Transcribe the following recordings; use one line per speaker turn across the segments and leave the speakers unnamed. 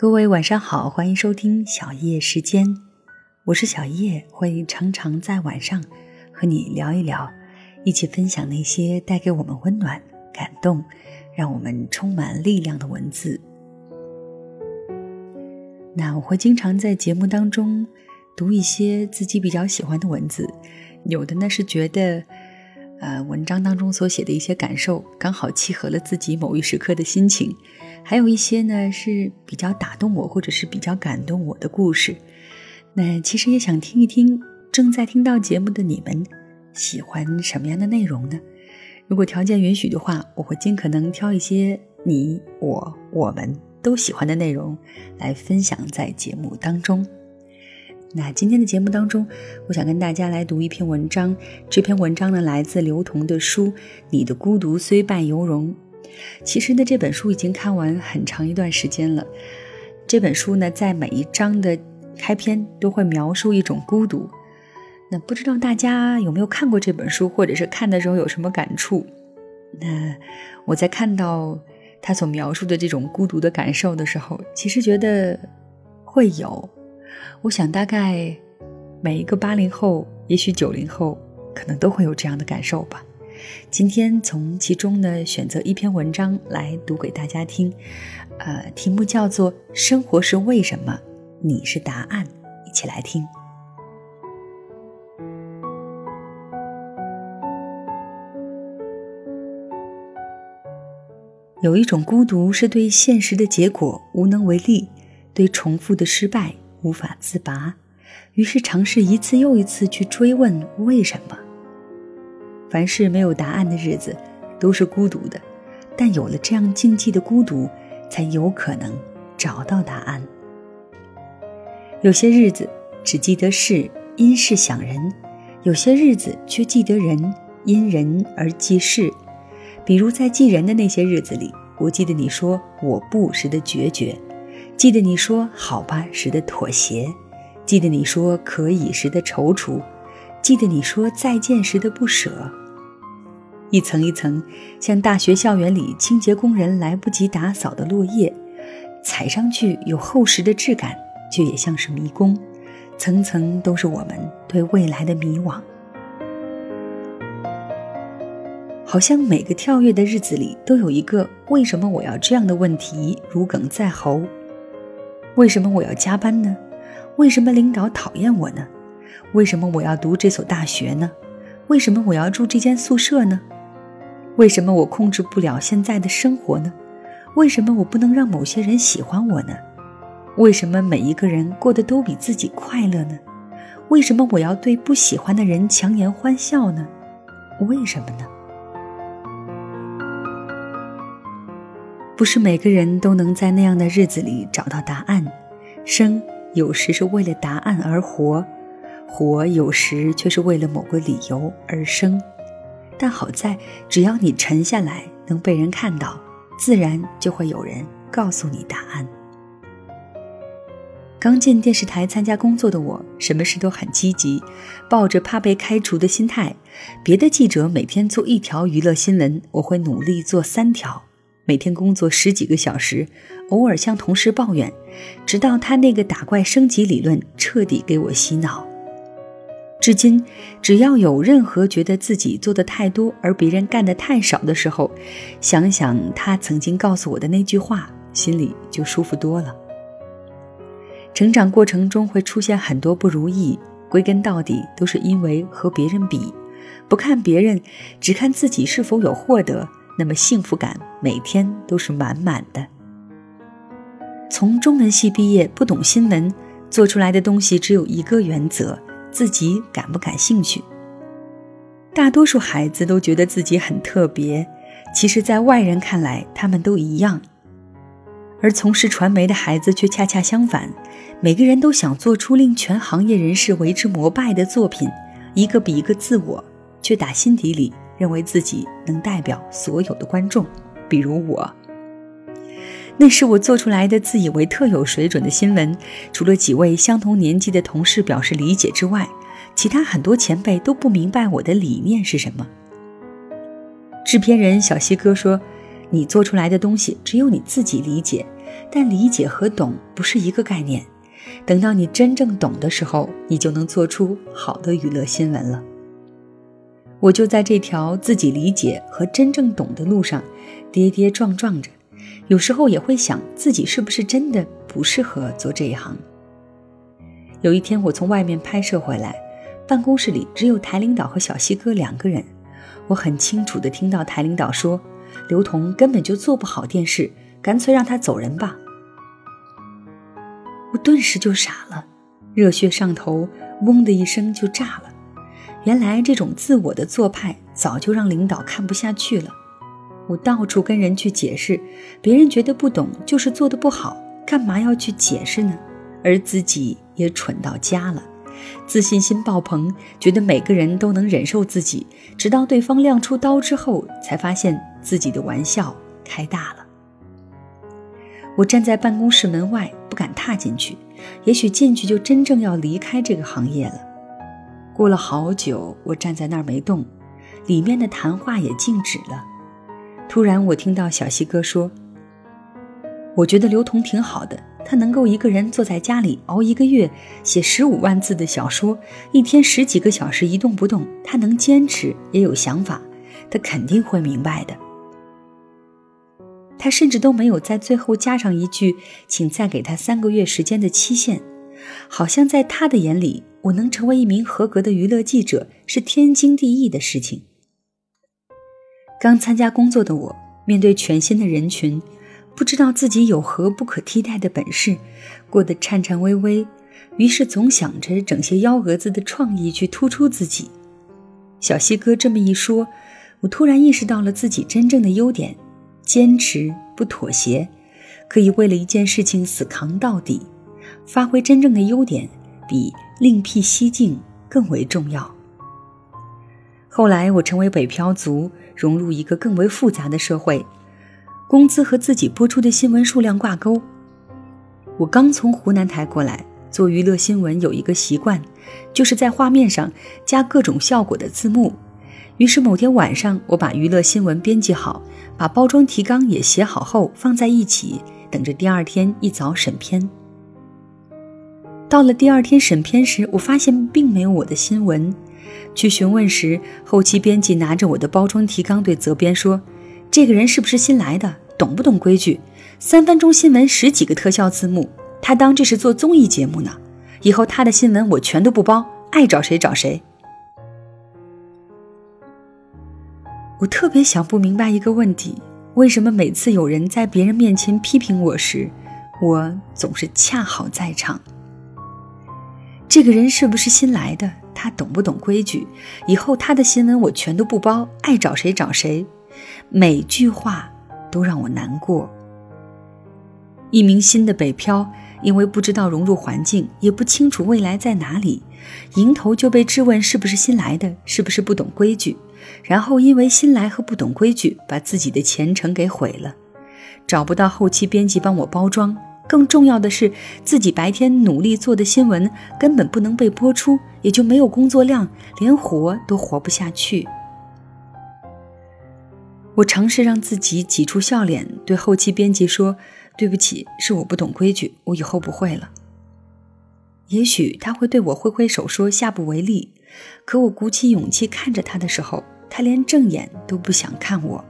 各位晚上好，欢迎收听小叶时间，我是小叶，会常常在晚上和你聊一聊，一起分享那些带给我们温暖、感动，让我们充满力量的文字。那我会经常在节目当中读一些自己比较喜欢的文字，有的呢是觉得，呃，文章当中所写的一些感受刚好契合了自己某一时刻的心情。还有一些呢是比较打动我，或者是比较感动我的故事。那其实也想听一听正在听到节目的你们喜欢什么样的内容呢？如果条件允许的话，我会尽可能挑一些你、我、我们都喜欢的内容来分享在节目当中。那今天的节目当中，我想跟大家来读一篇文章。这篇文章呢来自刘同的书《你的孤独虽败犹荣》。其实呢，这本书已经看完很长一段时间了。这本书呢，在每一章的开篇都会描述一种孤独。那不知道大家有没有看过这本书，或者是看的时候有什么感触？那我在看到他所描述的这种孤独的感受的时候，其实觉得会有。我想大概每一个八零后，也许九零后，可能都会有这样的感受吧。今天从其中呢选择一篇文章来读给大家听，呃，题目叫做《生活是为什么，你是答案》，一起来听。有一种孤独是对现实的结果无能为力，对重复的失败无法自拔，于是尝试一次又一次去追问为什么。凡是没有答案的日子，都是孤独的。但有了这样静寂的孤独，才有可能找到答案。有些日子只记得事，因事想人；有些日子却记得人，因人而记事。比如在记人的那些日子里，我记得你说“我不”时的决绝，记得你说“好吧”时的妥协，记得你说“可以”时的踌躇。记得你说再见时的不舍，一层一层，像大学校园里清洁工人来不及打扫的落叶，踩上去有厚实的质感，却也像是迷宫，层层都是我们对未来的迷惘。好像每个跳跃的日子里，都有一个“为什么我要这样的”问题如鲠在喉。为什么我要加班呢？为什么领导讨厌我呢？为什么我要读这所大学呢？为什么我要住这间宿舍呢？为什么我控制不了现在的生活呢？为什么我不能让某些人喜欢我呢？为什么每一个人过得都比自己快乐呢？为什么我要对不喜欢的人强颜欢笑呢？为什么呢？不是每个人都能在那样的日子里找到答案。生有时是为了答案而活。活有时却是为了某个理由而生，但好在只要你沉下来，能被人看到，自然就会有人告诉你答案。刚进电视台参加工作的我，什么事都很积极，抱着怕被开除的心态。别的记者每天做一条娱乐新闻，我会努力做三条。每天工作十几个小时，偶尔向同事抱怨，直到他那个打怪升级理论彻底给我洗脑。至今，只要有任何觉得自己做的太多而别人干的太少的时候，想想他曾经告诉我的那句话，心里就舒服多了。成长过程中会出现很多不如意，归根到底都是因为和别人比，不看别人，只看自己是否有获得，那么幸福感每天都是满满的。从中文系毕业，不懂新闻，做出来的东西只有一个原则。自己感不感兴趣？大多数孩子都觉得自己很特别，其实，在外人看来，他们都一样。而从事传媒的孩子却恰恰相反，每个人都想做出令全行业人士为之膜拜的作品，一个比一个自我，却打心底里认为自己能代表所有的观众，比如我。那是我做出来的自以为特有水准的新闻，除了几位相同年纪的同事表示理解之外，其他很多前辈都不明白我的理念是什么。制片人小西哥说：“你做出来的东西只有你自己理解，但理解和懂不是一个概念。等到你真正懂的时候，你就能做出好的娱乐新闻了。我就在这条自己理解和真正懂的路上跌跌撞撞着，有时候也会想自己是不是真的不适合做这一行。有一天我从外面拍摄回来，办公室里只有台领导和小西哥两个人，我很清楚地听到台领导说：“刘同根本就做不好电视，干脆让他走人吧。”我顿时就傻了，热血上头，嗡的一声就炸了。原来这种自我的做派早就让领导看不下去了。我到处跟人去解释，别人觉得不懂就是做的不好，干嘛要去解释呢？而自己也蠢到家了，自信心爆棚，觉得每个人都能忍受自己，直到对方亮出刀之后，才发现自己的玩笑开大了。我站在办公室门外，不敢踏进去，也许进去就真正要离开这个行业了。过了好久，我站在那儿没动，里面的谈话也静止了。突然，我听到小西哥说：“我觉得刘同挺好的，他能够一个人坐在家里熬一个月，写十五万字的小说，一天十几个小时一动不动，他能坚持，也有想法，他肯定会明白的。”他甚至都没有在最后加上一句“请再给他三个月时间的期限”，好像在他的眼里。我能成为一名合格的娱乐记者是天经地义的事情。刚参加工作的我，面对全新的人群，不知道自己有何不可替代的本事，过得颤颤巍巍，于是总想着整些幺蛾子的创意去突出自己。小西哥这么一说，我突然意识到了自己真正的优点：坚持不妥协，可以为了一件事情死扛到底，发挥真正的优点，比。另辟蹊径更为重要。后来我成为北漂族，融入一个更为复杂的社会，工资和自己播出的新闻数量挂钩。我刚从湖南台过来做娱乐新闻，有一个习惯，就是在画面上加各种效果的字幕。于是某天晚上，我把娱乐新闻编辑好，把包装提纲也写好后放在一起，等着第二天一早审片。到了第二天审片时，我发现并没有我的新闻。去询问时，后期编辑拿着我的包装提纲对责编说：“这个人是不是新来的？懂不懂规矩？三分钟新闻十几个特效字幕，他当这是做综艺节目呢？以后他的新闻我全都不包，爱找谁找谁。”我特别想不明白一个问题：为什么每次有人在别人面前批评我时，我总是恰好在场？这个人是不是新来的？他懂不懂规矩？以后他的新闻我全都不包，爱找谁找谁。每句话都让我难过。一名新的北漂，因为不知道融入环境，也不清楚未来在哪里，迎头就被质问是不是新来的，是不是不懂规矩。然后因为新来和不懂规矩，把自己的前程给毁了，找不到后期编辑帮我包装。更重要的是，自己白天努力做的新闻根本不能被播出，也就没有工作量，连活都活不下去。我尝试让自己挤出笑脸，对后期编辑说：“对不起，是我不懂规矩，我以后不会了。”也许他会对我挥挥手说下不为例，可我鼓起勇气看着他的时候，他连正眼都不想看我。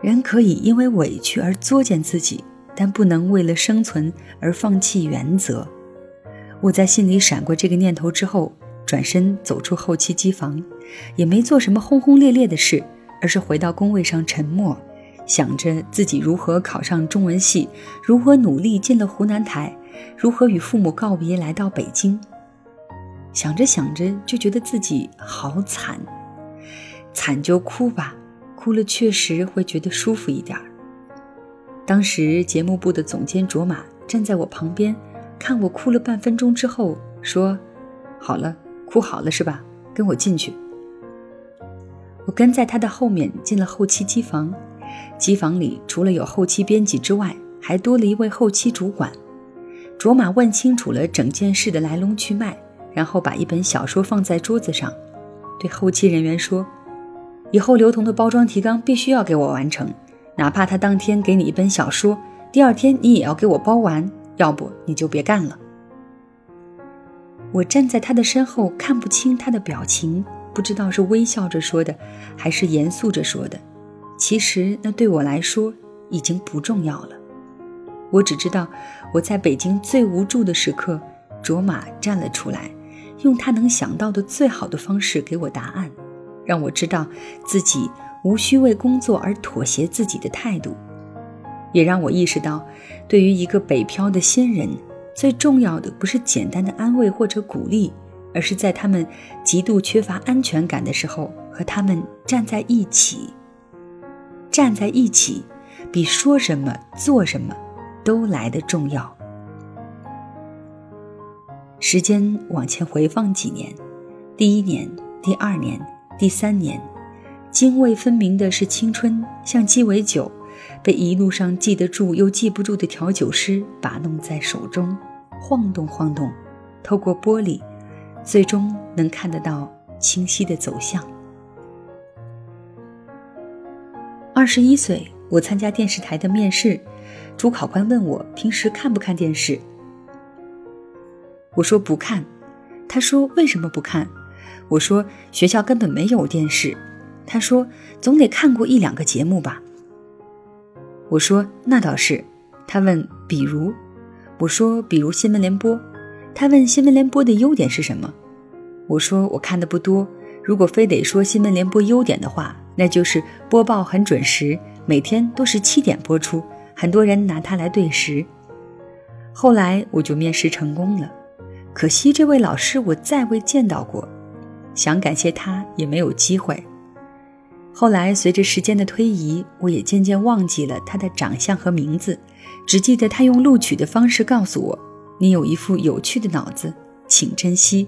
人可以因为委屈而作践自己。但不能为了生存而放弃原则。我在心里闪过这个念头之后，转身走出后期机房，也没做什么轰轰烈烈的事，而是回到工位上沉默，想着自己如何考上中文系，如何努力进了湖南台，如何与父母告别来到北京。想着想着，就觉得自己好惨，惨就哭吧，哭了确实会觉得舒服一点儿。当时节目部的总监卓玛站在我旁边，看我哭了半分钟之后说：“好了，哭好了是吧？跟我进去。”我跟在他的后面进了后期机房。机房里除了有后期编辑之外，还多了一位后期主管。卓玛问清楚了整件事的来龙去脉，然后把一本小说放在桌子上，对后期人员说：“以后刘同的包装提纲必须要给我完成。”哪怕他当天给你一本小说，第二天你也要给我包完，要不你就别干了。我站在他的身后，看不清他的表情，不知道是微笑着说的，还是严肃着说的。其实那对我来说已经不重要了。我只知道，我在北京最无助的时刻，卓玛站了出来，用他能想到的最好的方式给我答案，让我知道自己无需为工作而妥协自己的态度，也让我意识到，对于一个北漂的新人。最重要的不是简单的安慰或者鼓励，而是在他们极度缺乏安全感的时候，和他们站在一起。站在一起，比说什么做什么都来的重要。时间往前回放几年，第一年、第二年、第三年，泾渭分明的是青春，像鸡尾酒，被一路上记得住又记不住的调酒师把弄在手中。晃动晃动，透过玻璃，最终能看得到清晰的走向。二十一岁，我参加电视台的面试，主考官问我平时看不看电视。我说不看。他说为什么不看？我说学校根本没有电视。他说总得看过一两个节目吧。我说那倒是。他问比如。我说，比如新闻联播，他问新闻联播的优点是什么？我说我看的不多。如果非得说新闻联播优点的话，那就是播报很准时，每天都是七点播出，很多人拿它来对时。后来我就面试成功了，可惜这位老师我再未见到过，想感谢他也没有机会。后来随着时间的推移，我也渐渐忘记了他的长相和名字。只记得他用录取的方式告诉我：“你有一副有趣的脑子，请珍惜。”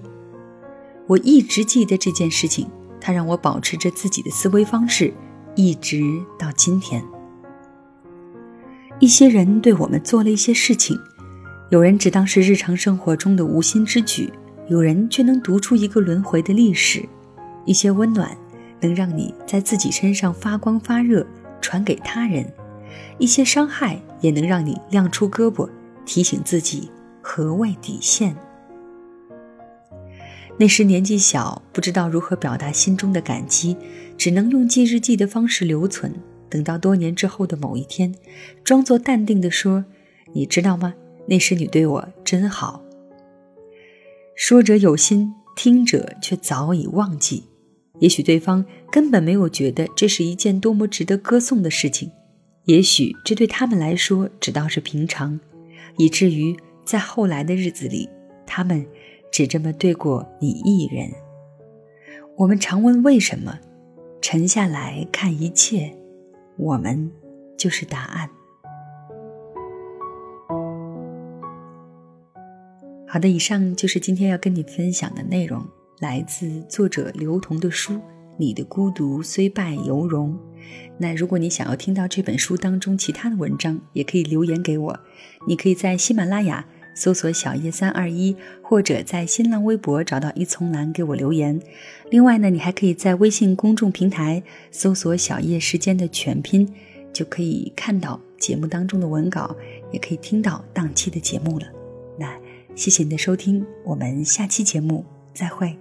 我一直记得这件事情，他让我保持着自己的思维方式，一直到今天。一些人对我们做了一些事情，有人只当是日常生活中的无心之举，有人却能读出一个轮回的历史。一些温暖，能让你在自己身上发光发热，传给他人。一些伤害也能让你亮出胳膊，提醒自己何谓底线。那时年纪小，不知道如何表达心中的感激，只能用记日记的方式留存。等到多年之后的某一天，装作淡定地说：“你知道吗？那时你对我真好。”说者有心，听者却早已忘记。也许对方根本没有觉得这是一件多么值得歌颂的事情。也许这对他们来说只当是平常，以至于在后来的日子里，他们只这么对过你一人。我们常问为什么，沉下来看一切，我们就是答案。好的，以上就是今天要跟你分享的内容，来自作者刘同的书。你的孤独虽败犹荣。那如果你想要听到这本书当中其他的文章，也可以留言给我。你可以在喜马拉雅搜索“小叶三二一”，或者在新浪微博找到一丛蓝给我留言。另外呢，你还可以在微信公众平台搜索“小叶时间”的全拼，就可以看到节目当中的文稿，也可以听到当期的节目了。那谢谢你的收听，我们下期节目再会。